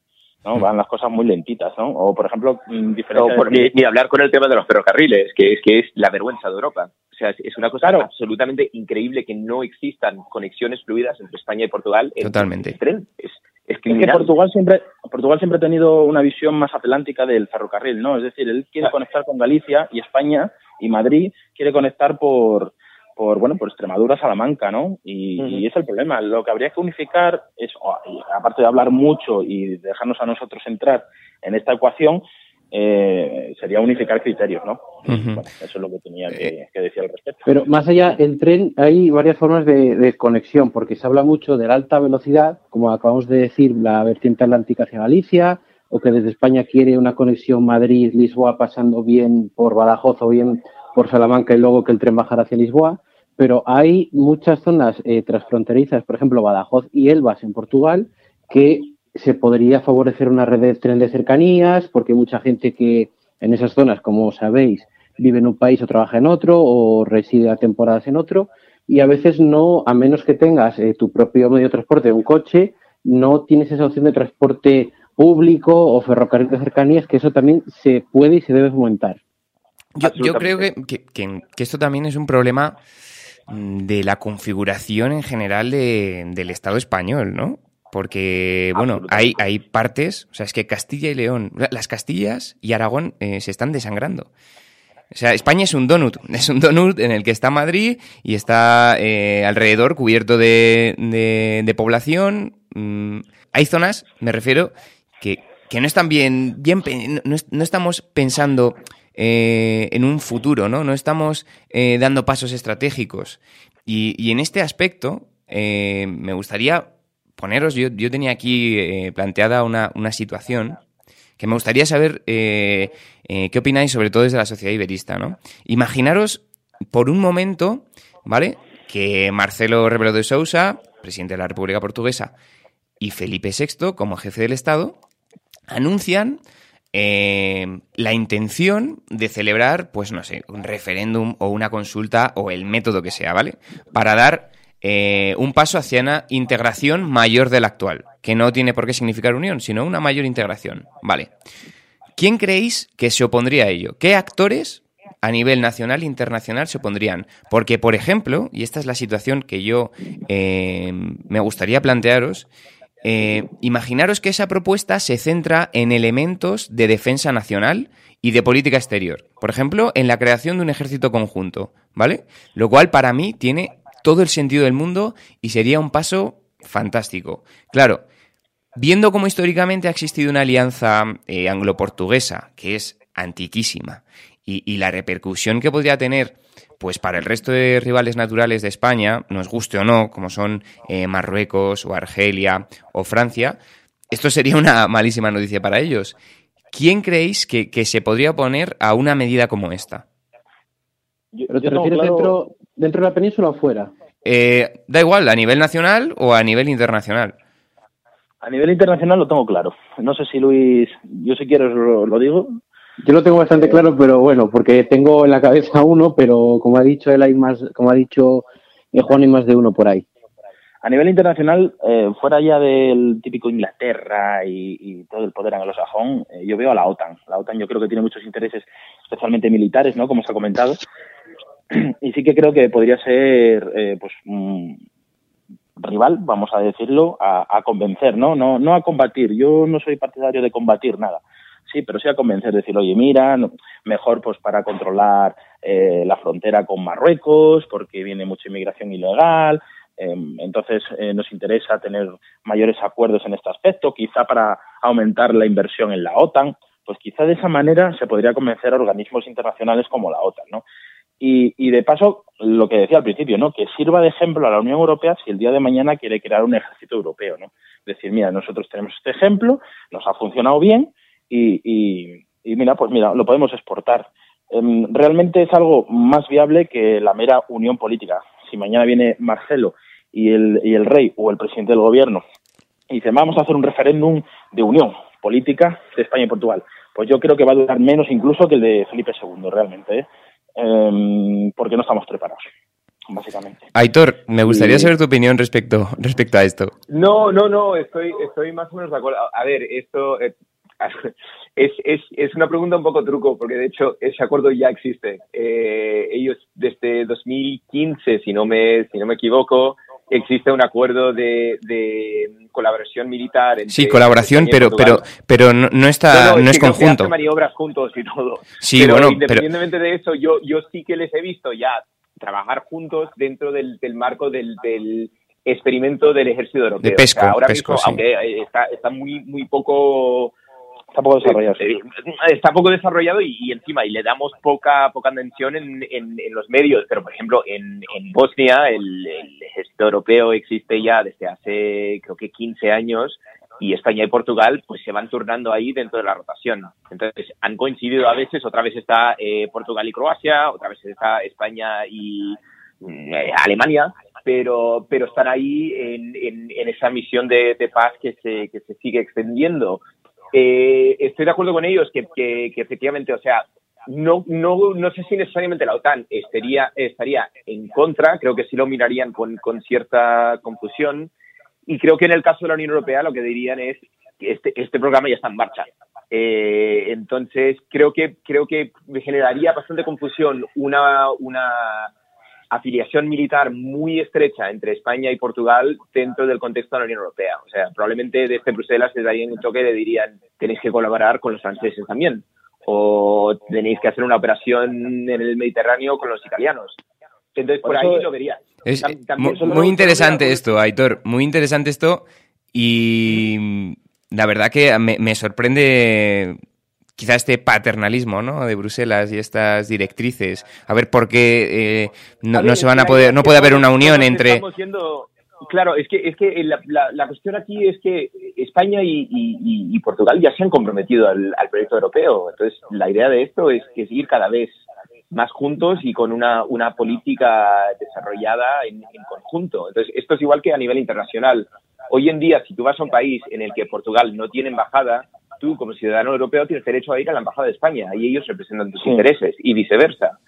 ¿no? Van las cosas muy lentitas, ¿no? O, por ejemplo, no, por, ni, ni, hablar con el tema de los ferrocarriles, que es que es la vergüenza de Europa. O sea, es una cosa claro. absolutamente increíble que no existan conexiones fluidas entre España y Portugal. Totalmente. En tren. Es, es, es, que Portugal siempre, Portugal siempre ha tenido una visión más atlántica del ferrocarril, ¿no? Es decir, él quiere claro. conectar con Galicia y España y Madrid quiere conectar por, por bueno por Extremadura, Salamanca, ¿no? Y, uh -huh. y, es el problema. Lo que habría que unificar es, oh, aparte de hablar mucho y dejarnos a nosotros entrar en esta ecuación, eh, sería unificar criterios, ¿no? Uh -huh. bueno, eso es lo que tenía que, que, decir al respecto. Pero más allá, el tren, hay varias formas de, de, conexión, porque se habla mucho de la alta velocidad, como acabamos de decir, la vertiente atlántica hacia Galicia, o que desde España quiere una conexión Madrid-Lisboa pasando bien por Badajoz o bien por Salamanca y luego que el tren bajara hacia Lisboa pero hay muchas zonas eh, transfronterizas, por ejemplo, Badajoz y Elvas en Portugal, que se podría favorecer una red de tren de cercanías, porque hay mucha gente que en esas zonas, como sabéis, vive en un país o trabaja en otro, o reside a temporadas en otro, y a veces no, a menos que tengas eh, tu propio medio de transporte, un coche, no tienes esa opción de transporte público o ferrocarril de cercanías, que eso también se puede y se debe fomentar. Yo, yo creo que, que, que, esto también es un problema de la configuración en general de, del Estado español, ¿no? Porque, bueno, hay, hay partes, o sea, es que Castilla y León, las Castillas y Aragón eh, se están desangrando. O sea, España es un donut, es un donut en el que está Madrid y está eh, alrededor cubierto de, de, de población. Mm, hay zonas, me refiero, que, que no están bien, bien no, no estamos pensando eh, en un futuro, ¿no? No estamos dando pasos estratégicos. Y, y en este aspecto, me gustaría poneros, yo, yo tenía aquí eh, planteada una, una, situación que me gustaría saber eh, qué opináis, sobre todo desde la sociedad iberista, ¿no? Imaginaros por un momento, ¿vale? Que Marcelo Rebelo de Sousa, presidente de la República Portuguesa, y Felipe VI, como jefe del Estado, anuncian eh, la intención de celebrar, pues no sé, un referéndum o una consulta o el método que sea, ¿vale? Para dar eh, un paso hacia una integración mayor de la actual, que no tiene por qué significar unión, sino una mayor integración. Vale. ¿Quién creéis que se opondría a ello? ¿Qué actores a nivel nacional e internacional se opondrían? Porque, por ejemplo, y esta es la situación que yo eh, me gustaría plantearos, eh, imaginaros que esa propuesta se centra en elementos de defensa nacional y de política exterior. Por ejemplo, en la creación de un ejército conjunto, ¿vale? Lo cual para mí tiene todo el sentido del mundo y sería un paso fantástico. Claro, viendo cómo históricamente ha existido una alianza eh, anglo-portuguesa, que es antiquísima, y, la repercusión que podría tener pues para el resto de rivales naturales de España, nos guste o no, como son eh, Marruecos o Argelia o Francia, esto sería una malísima noticia para ellos. ¿Quién creéis que, se podría oponer a una medida como esta? ¿Pero te refieres dentro, dentro de la península o fuera? Eh, da igual, a nivel nacional o a nivel internacional. A nivel internacional lo tengo claro. No sé si Luis, yo si quieres lo, digo. Yo lo tengo bastante eh, claro, pero bueno, porque tengo en la cabeza uno, pero como ha dicho él hay más, como ha dicho eh, Juan, hay más de uno por ahí. A nivel internacional, fuera ya del típico Inglaterra y, todo el poder anglosajón, yo veo a la OTAN. La OTAN yo creo que tiene muchos intereses, especialmente militares, ¿no? Como se ha comentado, y sí que creo que podría ser eh, pues rival, vamos a decirlo, a, convencer, ¿no? ¿no? No a combatir. Yo no soy partidario de combatir nada. Sí, pero sí a convencer, decir, oye, mira, mejor pues para controlar eh, la frontera con Marruecos, porque viene mucha inmigración ilegal, em, entonces eh, nos interesa tener mayores acuerdos en este aspecto, quizá para aumentar la inversión en la OTAN, pues quizá de esa manera se podría convencer a organismos internacionales como la OTAN, ¿no? Y, de paso, lo que decía al principio, ¿no? Que sirva de ejemplo a la Unión Europea si el día de mañana quiere crear un ejército europeo, ¿no? Decir, mira, nosotros tenemos este ejemplo, nos ha funcionado bien y, mira, pues mira, lo podemos exportar. Em, realmente es algo más viable que la mera unión política. Si mañana viene Marcelo y el, y rey o el presidente del gobierno y dice, vamos a hacer un referéndum de unión política de España y Portugal, pues yo creo que va a durar menos incluso que el de Felipe II, realmente, ¿eh? Em, porque no estamos preparados básicamente. Aitor, me gustaría saber tu opinión respecto, respecto a esto. No, no, no, estoy, estoy más o menos de acuerdo. A ver, esto eh, es, es, es, una pregunta un poco truco, porque de hecho ese acuerdo ya existe. Eh, ellos desde 2015, si no me, si no me equivoco, existe un acuerdo de, colaboración militar. sí, colaboración, pero, pero, pero no, está, no, es, conjunto. maniobras juntos y todo. Sí, bueno, independientemente de eso, yo, yo sí que les he visto ya trabajar juntos dentro del, marco del, experimento del ejército europeo. De pesco, ahora mismo, aunque está, está muy, muy poco Está poco desarrollado. Eh, está poco desarrollado y, encima, y le damos poca poca atención en, en, los medios. Pero, por ejemplo, en, en Bosnia el, ejército europeo existe ya desde hace, creo que 15 años y España y Portugal pues se van turnando ahí dentro de la rotación. Entonces han coincidido a veces, otra vez está eh, Portugal y Croacia, otra vez está España y eh, Alemania, pero, pero están ahí en, en, esa misión de, de, paz que se, que se sigue extendiendo. Eh, estoy de acuerdo con ellos que, que, efectivamente, o sea, no, no, no sé si necesariamente la OTAN estaría, estaría en contra, creo que sí lo mirarían con, con cierta confusión, y creo que en el caso de la Unión Europea lo que dirían es que este, este programa ya está en marcha. Eh, entonces, creo que, creo que generaría bastante confusión una, una afiliación militar muy estrecha entre España y Portugal dentro del contexto de la Unión Europea. O sea, probablemente desde Bruselas les darían un toque y le dirían tenéis que colaborar con los franceses también o tenéis que hacer una operación en el Mediterráneo con los italianos. Entonces, por, ahí lo vería. Es muy, interesante esto, Aitor, muy interesante esto y la verdad que me sorprende quizá este paternalismo ¿no? de Bruselas y estas directrices. A ver por qué eh, no, se van a poder, no puede haber una unión entre. claro, es que, es que la, la, cuestión aquí es que España y, Portugal ya se han comprometido al, proyecto europeo. Entonces, la idea de esto es que seguir cada vez más juntos y con una, una política desarrollada en, en, conjunto. Entonces, esto es igual que a nivel internacional. Hoy en día, si tú vas a un país en el que Portugal no tiene embajada, tú como ciudadano europeo tienes derecho a ir a la Embajada de España y ellos representan tus intereses y viceversa.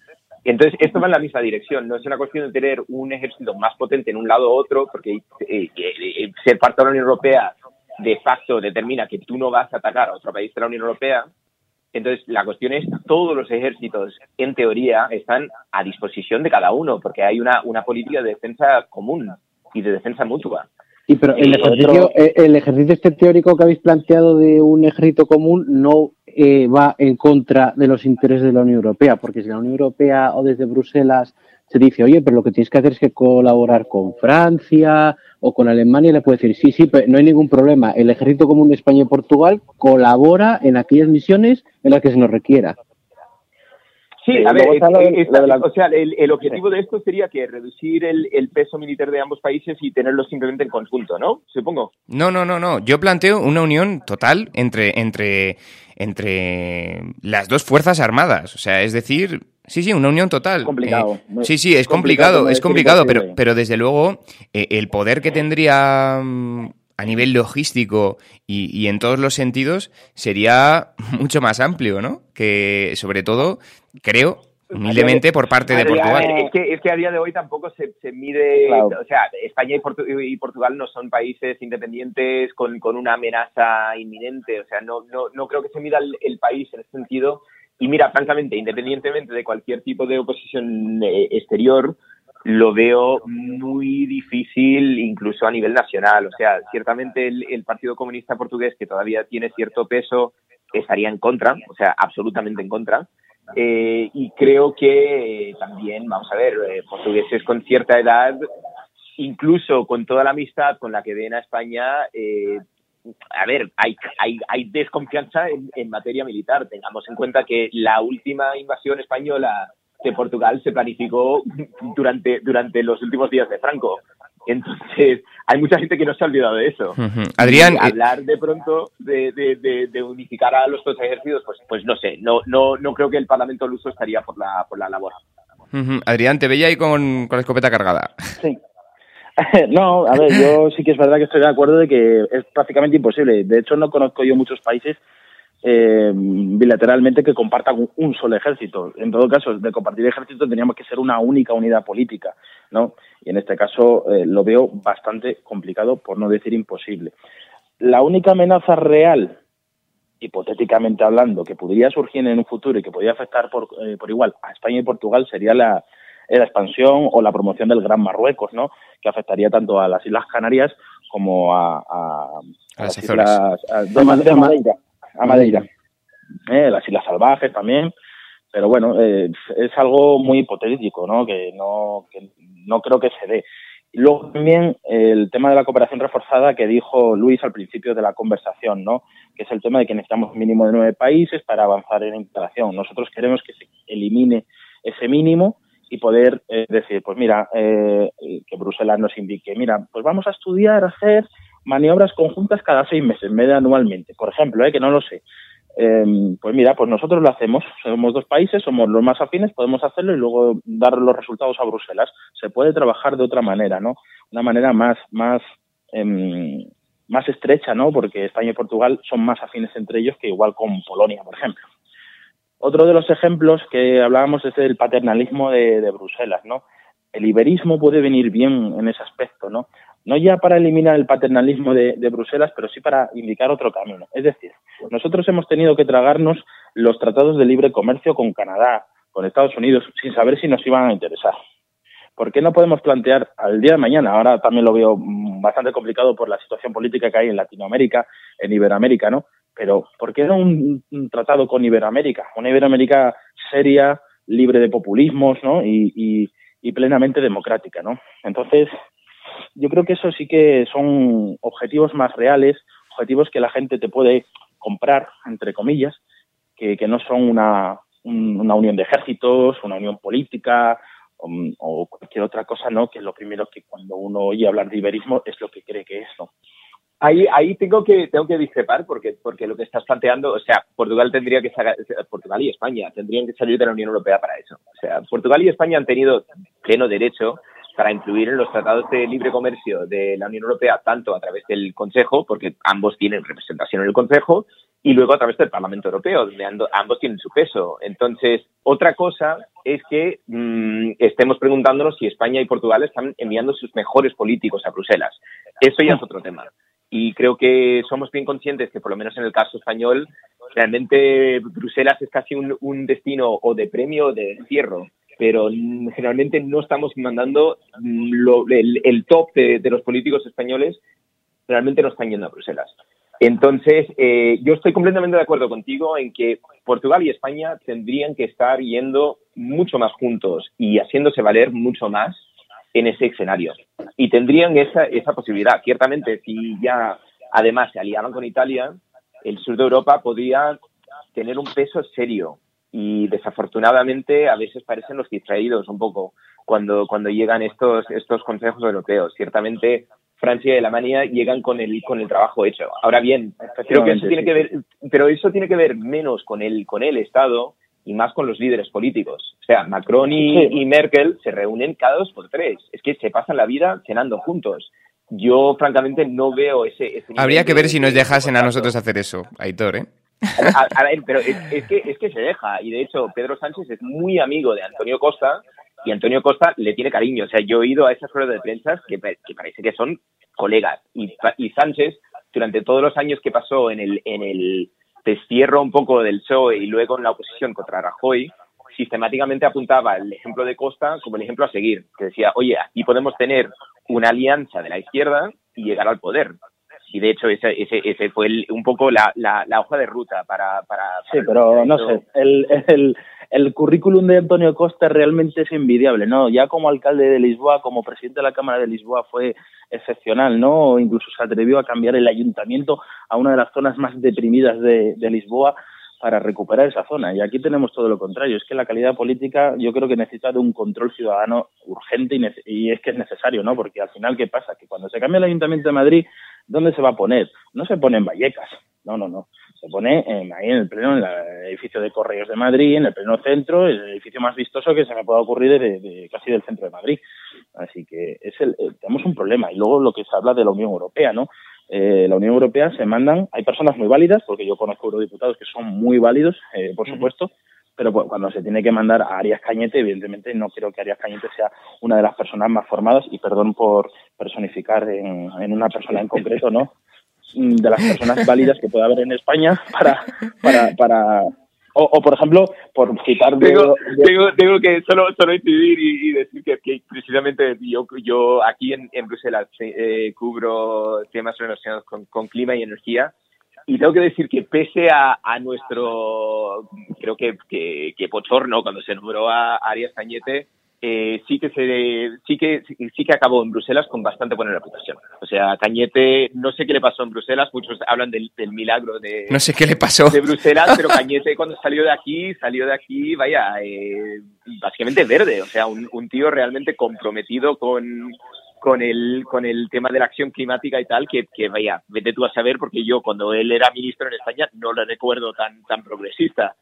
Entonces, esto va en la misma dirección. No es una cuestión de tener un ejército más potente en un lado u otro, porque eh, eh, ser parte de la Unión Europea de facto determina que tú no vas a atacar a otro país de la Unión Europea. Entonces, la cuestión es, todos los ejércitos, en teoría, están a disposición de cada uno, porque hay una, una política de defensa común y de defensa mutua. Y pero el ejercicio, eh, el ejercicio este teórico que habéis planteado de un ejército común no eh, va en contra de los intereses de la Unión Europea, porque si la Unión Europea o desde Bruselas se dice, oye, pero lo que tienes que hacer es que colaborar con Francia o con Alemania, le puede decir, sí, sí, pero no hay ningún problema. El Ejército Común de España y Portugal colabora en aquellas misiones en las que se nos requiera. Sí, a ver, o sea, el, objetivo de esto sería que reducir el, peso militar de ambos países y tenerlos simplemente en conjunto, ¿no? Supongo. No, no, no, no. Yo planteo una unión total entre, entre, entre las dos fuerzas armadas. O sea, es decir, sí, sí, una unión total. complicado. Eh, sí, sí, es complicado, es complicado, pero, pero desde luego eh, el poder que tendría mm, a nivel logístico y, en todos los sentidos sería mucho más amplio, ¿no? Que sobre todo, creo, humildemente por parte de Portugal. Es que, es que, a día de hoy tampoco se, mide, o sea, España y, Portugal no son países independientes con, una amenaza inminente, o sea, no, no, no creo que se mida el, país en ese sentido. Y mira, francamente, independientemente de cualquier tipo de oposición eh, exterior, lo veo muy difícil incluso a nivel nacional. O sea, ciertamente el, Partido Comunista Portugués, que todavía tiene cierto peso, estaría en contra, o sea, absolutamente en contra. Eh, y creo que también, vamos a ver, eh, portugueses con cierta edad, incluso con toda la amistad con la que ven a España, eh, a ver, hay, hay, hay desconfianza en, en materia militar. Tengamos en cuenta que la última invasión española que Portugal se planificó durante, durante los últimos días de Franco. Entonces, hay mucha gente que no se ha olvidado de eso. Adrián. Eh, hablar de pronto de, unificar a los dos ejércitos, pues, pues no sé, no, no, no creo que el Parlamento luso estaría por la, por la labor. Adrián, te veía ahí con, con la escopeta cargada. Sí. no, a ver, yo sí que es verdad que estoy de acuerdo de que es prácticamente imposible. De hecho, no conozco yo muchos países eh, bilateralmente que compartan un, solo ejército. En todo caso, de compartir ejército tendríamos que ser una única unidad política, ¿no? Y en este caso eh, lo veo bastante complicado, por no decir imposible. La única amenaza real, hipotéticamente hablando, que podría surgir en un futuro y que podría afectar por, eh, por igual a España y Portugal sería la, la expansión o la promoción del Gran Marruecos, ¿no? Que afectaría tanto a las Islas Canarias como a, las, islas de Madeira a Madeira. Eh, las Islas Salvajes también, pero bueno, eh, es algo muy hipotético, ¿no? Que no, que no creo que se dé. Y luego también el tema de la cooperación reforzada que dijo Luis al principio de la conversación, ¿no? Que es el tema de que necesitamos un mínimo de nueve países para avanzar en la integración. Nosotros queremos que se elimine ese mínimo y poder eh, decir, pues mira, que Bruselas nos indique, mira, pues vamos a estudiar, hacer maniobras conjuntas cada seis meses, media anualmente, por ejemplo, ¿eh? que no lo sé. Em, pues mira, pues nosotros lo hacemos. Somos dos países, somos los más afines, podemos hacerlo y luego dar los resultados a Bruselas. Se puede trabajar de otra manera, ¿no? Una manera más, más, em, más estrecha, ¿no? Porque España y Portugal son más afines entre ellos que igual con Polonia, por ejemplo. Otro de los ejemplos que hablábamos es el paternalismo de, de Bruselas, ¿no? El iberismo puede venir bien en ese aspecto, ¿no? No ya para eliminar el paternalismo de, Bruselas, pero sí para indicar otro camino. Es decir, nosotros hemos tenido que tragarnos los tratados de libre comercio con Canadá, con Estados Unidos, sin saber si nos iban a interesar. ¿Por qué no podemos plantear al día de mañana? Ahora también lo veo mm, bastante complicado por la situación política que hay en Latinoamérica, en Iberoamérica, ¿no? Pero ¿por qué no un, tratado con Iberoamérica? Una Iberoamérica seria, libre de populismos, ¿no? Y, y plenamente democrática, ¿no? Entonces, yo creo que eso sí que son objetivos más reales, objetivos que la gente te puede comprar, entre comillas, que, no son una, una unión de ejércitos, una unión política o, cualquier otra cosa, ¿no? Que es lo primero que cuando uno oye hablar de iberismo es lo que cree que es, ¿no? Ahí, ahí tengo que tengo que discrepar porque porque lo que estás planteando, o sea, Portugal tendría que Portugal y España tendrían que salir de la Unión Europea para eso. O sea, Portugal y España han tenido pleno derecho para incluir en los tratados de libre comercio de la Unión Europea, tanto a través del Consejo, porque ambos tienen representación en el Consejo, y luego a través del Parlamento Europeo, donde ambos tienen su peso. Entonces, otra cosa es que mm, estemos preguntándonos si España y Portugal están enviando sus mejores políticos a Bruselas. Eso ya es otro tema. Y creo que somos bien conscientes que, por lo menos en el caso español, realmente Bruselas es casi un, destino o de premio o de encierro pero generalmente no estamos mandando mm, el, top de, de, los políticos españoles, realmente no están yendo a Bruselas. Entonces, eh, yo estoy completamente de acuerdo contigo en que Portugal y España tendrían que estar yendo mucho más juntos y haciéndose valer mucho más en ese escenario. Y tendrían esa, esa posibilidad. Ciertamente, si ya además se aliaban con Italia, el sur de Europa podría tener un peso serio. Y desafortunadamente a veces parecen los distraídos un poco cuando, cuando llegan estos, estos consejos europeos. Ciertamente Francia y Alemania llegan con el con el trabajo hecho. Ahora bien, creo que eso tiene que ver, pero eso tiene que ver menos con el con el Estado y más con los líderes políticos. O sea, Macron y, Merkel se reúnen cada dos por tres. Es que se pasan la vida cenando juntos. Yo, francamente, no veo ese... Habría que ver si nos dejasen a nosotros hacer eso, Aitor, ¿eh? Pero es, que, es que se deja. Y, de hecho, Pedro Sánchez es muy amigo de Antonio Costa y Antonio Costa le tiene cariño. O sea, yo he ido a esas ruedas de prensa que, que parece que son colegas. Y, y, Sánchez, durante todos los años que pasó en el, en el destierro un poco del PSOE y luego en la oposición contra Rajoy, sistemáticamente apuntaba el ejemplo de Costa como el ejemplo a seguir, que decía, oye, aquí podemos tener una alianza de la izquierda y llegar al poder. Y de hecho ese, ese, ese fue un poco la, la, hoja de ruta para... para, sí, pero no sé, el, el, el currículum de Antonio Costa realmente es envidiable, ¿no? Ya como alcalde de Lisboa, como presidente de la Cámara de Lisboa fue excepcional, ¿no? Incluso se atrevió a cambiar el ayuntamiento a una de las zonas más deprimidas de, Lisboa para recuperar esa zona. Y aquí tenemos todo lo contrario. Es que la calidad política yo creo que necesita de un control ciudadano urgente y, y, es que es necesario, ¿no? Porque al final, ¿qué pasa? Que cuando se cambia el Ayuntamiento de Madrid, ¿dónde se va a poner? No se pone en Vallecas. No, no, no se pone en, ahí en el pleno, en el edificio de Correos de Madrid, en el pleno centro, el edificio más vistoso que se me pueda ocurrir de, casi del centro de Madrid. Así que es el, eh, tenemos un problema. Y luego lo que se habla de la Unión Europea, ¿no? Eh, la Unión Europea se mandan, hay personas muy válidas, porque yo conozco eurodiputados que son muy válidos, eh, por supuesto, pero pues, cuando se tiene que mandar a Arias Cañete, evidentemente no creo que Arias Cañete sea una de las personas más formadas, y perdón por personificar en, en una persona en concreto, ¿no? de las personas válidas que pueda haber en España para, para, para o, por ejemplo, por citar... Tengo, tengo, que solo, solo incidir y, decir que, precisamente yo, yo aquí en, en Bruselas eh, cubro temas relacionados con, con, clima y energía. Y tengo que decir que pese a, a nuestro, creo que, que, que pochorno cuando se nombró a Arias Cañete, eh, sí que se sí que sí que acabó en Bruselas con bastante buena reputación. O sea, Cañete, no sé qué le pasó en Bruselas, muchos hablan del, milagro de no sé qué le pasó. de Bruselas, pero Cañete cuando salió de aquí salió de aquí, vaya, eh, básicamente verde, o sea, un, un tío realmente comprometido con con el con el tema de la acción climática y tal que, que vaya vete tú a saber porque yo cuando él era ministro en España no lo recuerdo tan tan progresista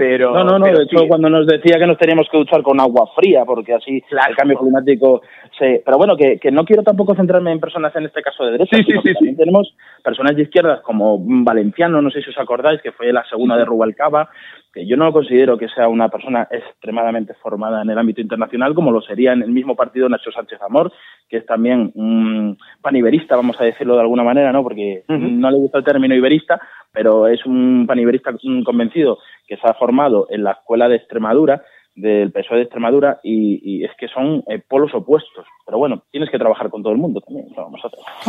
no, no, no, de hecho cuando nos decía que nos teníamos que duchar con agua fría porque así el cambio climático se... Pero bueno, que, que, no quiero tampoco centrarme en personas en este caso de derecha, sí, sí, sí, tenemos personas de izquierdas como Valenciano, no sé si os acordáis, que fue la segunda de Rubalcaba, que yo no considero que sea una persona extremadamente formada en el ámbito internacional, como lo sería en el mismo partido Nacho Sánchez Amor, que es también un paniberista, vamos a decirlo de alguna manera, ¿no? Porque no le gusta el término iberista, pero es un paniberista convencido que se ha formado en la escuela de Extremadura del PSOE de Extremadura y, es que son eh, polos opuestos. Pero bueno, tienes que trabajar con todo el mundo también,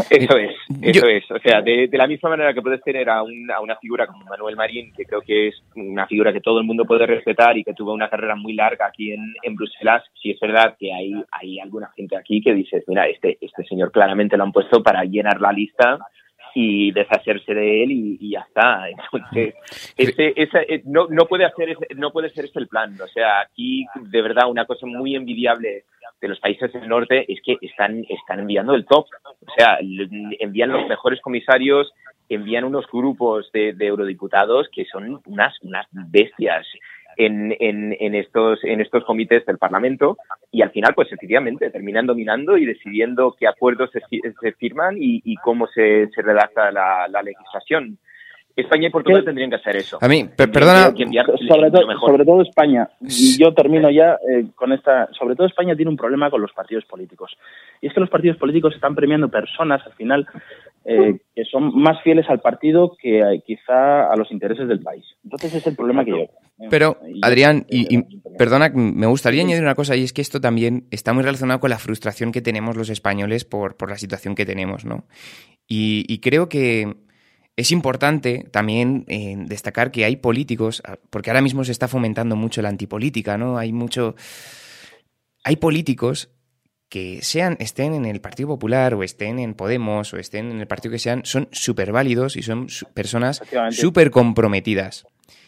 Eso es, eso es. O sea, de, la misma manera que puedes tener a, una figura como Manuel Marín, que creo que es una figura que todo el mundo puede respetar y que tuvo una carrera muy larga aquí en, en Bruselas, sí es verdad que hay, hay alguna gente aquí que dice, mira, este, este señor claramente lo han puesto para llenar la lista y deshacerse de él y, ya está. Entonces, ese, eh, no, no, puede hacer no puede ser ese el plan. O sea, aquí de verdad una cosa muy envidiable de los países del norte es que están, están enviando el top. O sea, envían los mejores comisarios, envían unos grupos de, de eurodiputados que son unas, unas bestias en, en, en, estos, en estos comités del Parlamento y al final, pues efectivamente, terminan dominando y decidiendo qué acuerdos se, se firman y, y, cómo se, se redacta la, la legislación. España y Portugal tendrían que hacer eso. A mí, perdona. sobre, todo, sobre todo España, y yo termino ya eh, con esta. Sobre todo España tiene un problema con los partidos políticos. Y es que los partidos políticos están premiando personas al final eh, que son más fieles al partido que eh, quizá a los intereses del país. Entonces es el problema que yo. Pero, Adrián, y, perdona, me gustaría añadir una cosa, y es que esto también está muy relacionado con la frustración que tenemos los españoles por, por la situación que tenemos, ¿no? y creo que es importante también eh, destacar que hay políticos, ah, porque ahora mismo se está fomentando mucho la antipolítica, ¿no? Hay mucho. Hay políticos que sean, estén en el Partido Popular o estén en Podemos o estén en el partido que sean, son súper válidos y son personas súper comprometidas.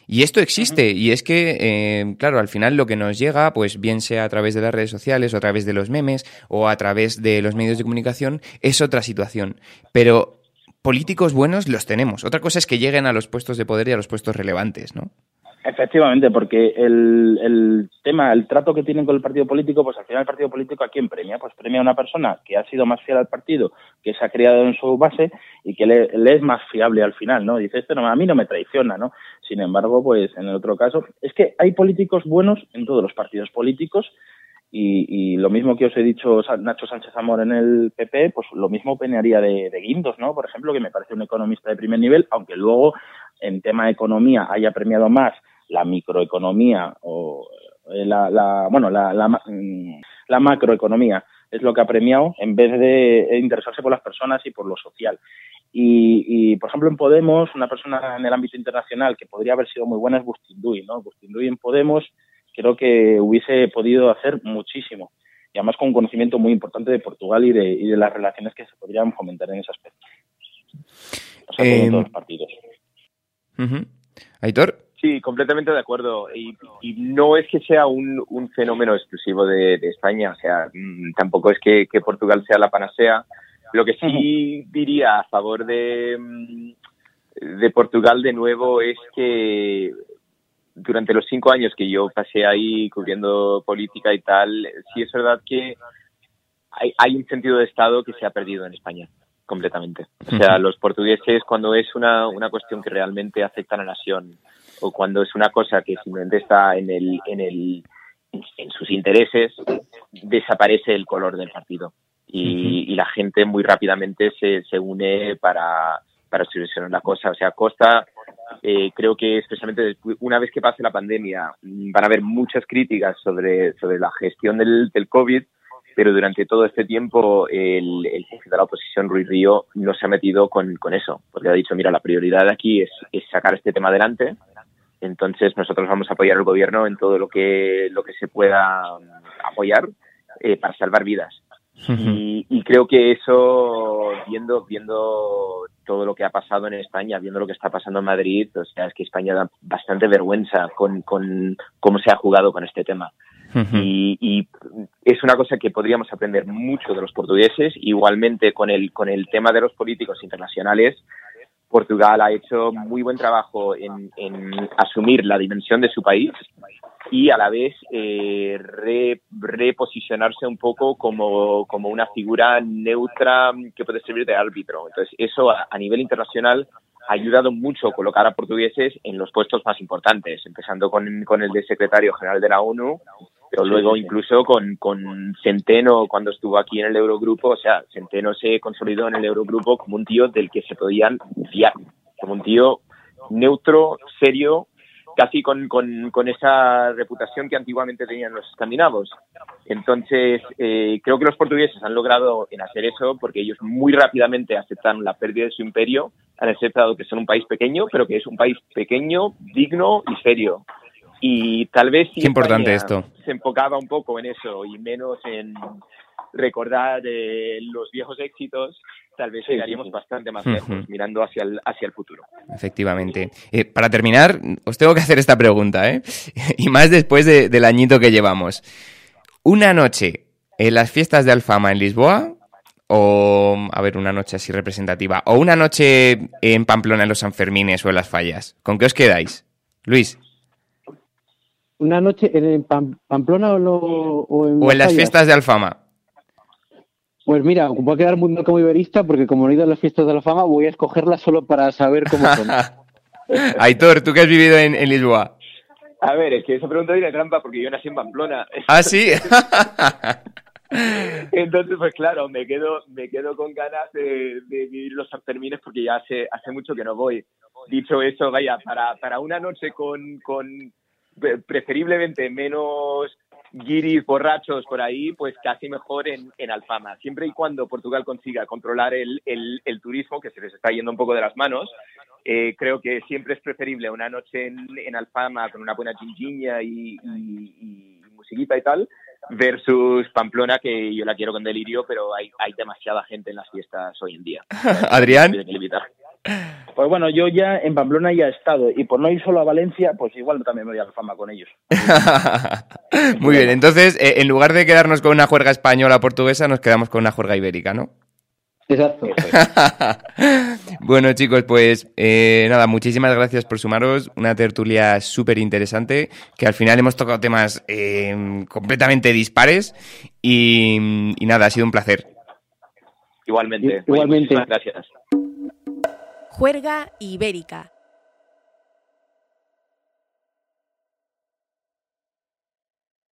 Y esto existe, y es que, eh, claro, al final lo que nos llega, pues bien sea a través de las redes sociales o a través de los memes o a través de los medios de comunicación, es otra situación. Pero políticos buenos los tenemos. Otra cosa es que lleguen a los puestos de poder y a los puestos relevantes, ¿no? Efectivamente, porque el, el, tema, el trato que tienen con el partido político, pues al final el partido político a quién premia? Pues premia a una persona que ha sido más fiel al partido, que se ha criado en su base y que le, es más fiable al final, ¿no? Dice, esto no, a mí no me traiciona, ¿no? Sin embargo, pues en el otro caso, es que hay políticos buenos en todos los partidos políticos y, lo mismo que os he dicho Nacho Sánchez Amor en el PP, pues lo mismo penearía de, de, Guindos, ¿no? Por ejemplo, que me parece un economista de primer nivel, aunque luego en tema de economía haya premiado más la microeconomía o eh, la, bueno, la, la, mm, la macroeconomía es lo que ha premiado en vez de interesarse por las personas y por lo social. Y, y, por ejemplo, en Podemos, una persona en el ámbito internacional que podría haber sido muy buena es Bustinduy, ¿no? Bustinduy en Podemos creo que hubiese podido hacer muchísimo. Y además con un conocimiento muy importante de Portugal y de, y de las relaciones que se podrían fomentar en ese aspecto. O sea, eh, todos los partidos. ¿Aitor? Sí, completamente de acuerdo. Y, y no es que sea un, un fenómeno exclusivo de, de, España, o sea, mm, tampoco es que, que, Portugal sea la panacea. Lo que sí diría a favor de, mm, de Portugal de nuevo es que durante los cinco años que yo pasé ahí cubriendo política y tal, sí es verdad que hay, hay un sentido de Estado que se ha perdido en España completamente. O sea, los portugueses cuando es una, una cuestión que realmente afecta a la nación o cuando es una cosa que simplemente está en el, en el, en sus intereses, desaparece el color del partido. Y, y la gente muy rápidamente se, se une para, para solucionar la cosa. O sea, Costa eh, creo que especialmente una vez que pase la pandemia van a haber muchas críticas sobre, sobre la gestión del, del COVID, pero durante todo este tiempo el, el, jefe de la oposición, Ruiz Río, no se ha metido con, con eso, porque ha dicho, mira, la prioridad aquí es, es, sacar este tema adelante, entonces nosotros vamos a apoyar al gobierno en todo lo que, lo que se pueda mm, apoyar eh, para salvar vidas. Y, y, creo que eso, viendo, viendo todo lo que ha pasado en España, viendo lo que está pasando en Madrid, o sea, es que España da bastante vergüenza con, con cómo se ha jugado con este tema. y, y, es una cosa que podríamos aprender mucho de los portugueses, igualmente con el, con el tema de los políticos internacionales. Portugal ha hecho muy buen trabajo en, en asumir la dimensión de su país y a la vez eh, re, reposicionarse un poco como, como, una figura neutra que puede servir de árbitro. Entonces, eso a, a, nivel internacional ha ayudado mucho a colocar a portugueses en los puestos más importantes, empezando con, con el de secretario general de la ONU, pero luego incluso con, con Centeno cuando estuvo aquí en el Eurogrupo, o sea, Centeno se consolidó en el Eurogrupo como un tío del que se podían fiar, como un tío neutro, serio, casi con, con, con, esa reputación que antiguamente tenían los escandinavos. Entonces, eh, creo que los portugueses han logrado en hacer eso porque ellos muy rápidamente aceptan la pérdida de su imperio, han aceptado que son un país pequeño, pero que es un país pequeño, digno y serio. Y tal vez si Qué importante esto. se enfocaba un poco en eso y menos en recordar eh, los viejos éxitos, tal vez llegaríamos bastante más lejos uh -huh. mirando hacia el, hacia el futuro. Efectivamente. Eh, para terminar, os tengo que hacer esta pregunta, ¿eh? y más después de, del añito que llevamos. Una noche en las fiestas de Alfama en Lisboa, o, a ver, una noche así representativa, o una noche en Pamplona en los Sanfermines o en las Fallas. ¿Con qué os quedáis? Luis. ¿Una noche en Pamplona o, lo, o en, o en las fiestas de Alfama? Pues mira, voy a quedar muy mal como iberista porque como no he ido a las fiestas de la fama voy a escogerlas solo para saber cómo son. Aitor, ¿tú qué has vivido en, Lisboa? A ver, es que esa pregunta tiene trampa porque yo nací en Pamplona. ¿Ah, sí? Entonces, pues claro, me quedo, me quedo con ganas de, vivir los Sanfermines porque ya hace, hace mucho que no voy. Dicho eso, vaya, para, para una noche con, con preferiblemente menos guiris borrachos por ahí, pues casi mejor en, en Alfama. Siempre y cuando Portugal consiga controlar el, el, turismo, que se les está yendo un poco de las manos, eh, creo que siempre es preferible una noche en, en Alfama con una buena chinchiña y, y, musiquita y tal, versus Pamplona, que yo la quiero con delirio, pero hay, hay demasiada gente en las fiestas hoy en día. Adrián. Pues bueno, yo ya en Pamplona ya he estado y por no ir solo a Valencia, pues igual también me voy a la fama con ellos. Muy bien, entonces eh, en lugar de quedarnos con una juerga española portuguesa, nos quedamos con una juerga ibérica, ¿no? Exacto. bueno, chicos, pues eh, nada, muchísimas gracias por sumaros. Una tertulia súper interesante, que al final hemos tocado temas eh, completamente dispares y, y, nada, ha sido un placer. Igualmente. Igualmente. gracias. Juerga Ibérica